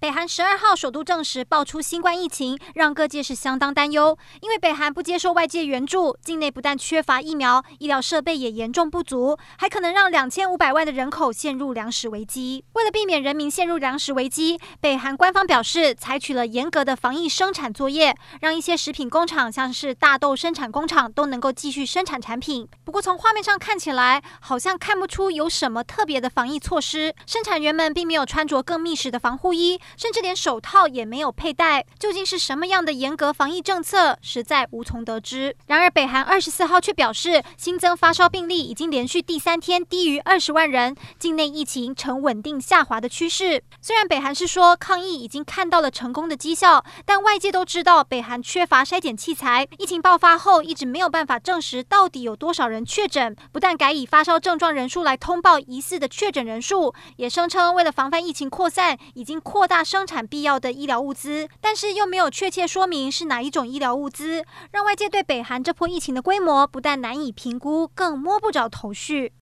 北韩十二号首度证实爆出新冠疫情，让各界是相当担忧。因为北韩不接受外界援助，境内不但缺乏疫苗，医疗设备也严重不足，还可能让两千五百万的人口陷入粮食危机。为了避免人民陷入粮食危机，北韩官方表示采取了严格的防疫生产作业，让一些食品工厂，像是大豆生产工厂，都能够继续生产产品。不过从画面上看起来，好像看不出有什么特别的防疫措施。生产员们并没有穿着更密实的防护衣。甚至连手套也没有佩戴，究竟是什么样的严格防疫政策，实在无从得知。然而，北韩二十四号却表示，新增发烧病例已经连续第三天低于二十万人，境内疫情呈稳定下滑的趋势。虽然北韩是说抗疫已经看到了成功的绩效，但外界都知道北韩缺乏筛检器材，疫情爆发后一直没有办法证实到底有多少人确诊。不但改以发烧症状人数来通报疑似的确诊人数，也声称为了防范疫情扩散，已经扩大生产必要的医疗物资，但是又没有确切说明是哪一种医疗物资，让外界对北韩这波疫情的规模不但难以评估，更摸不着头绪。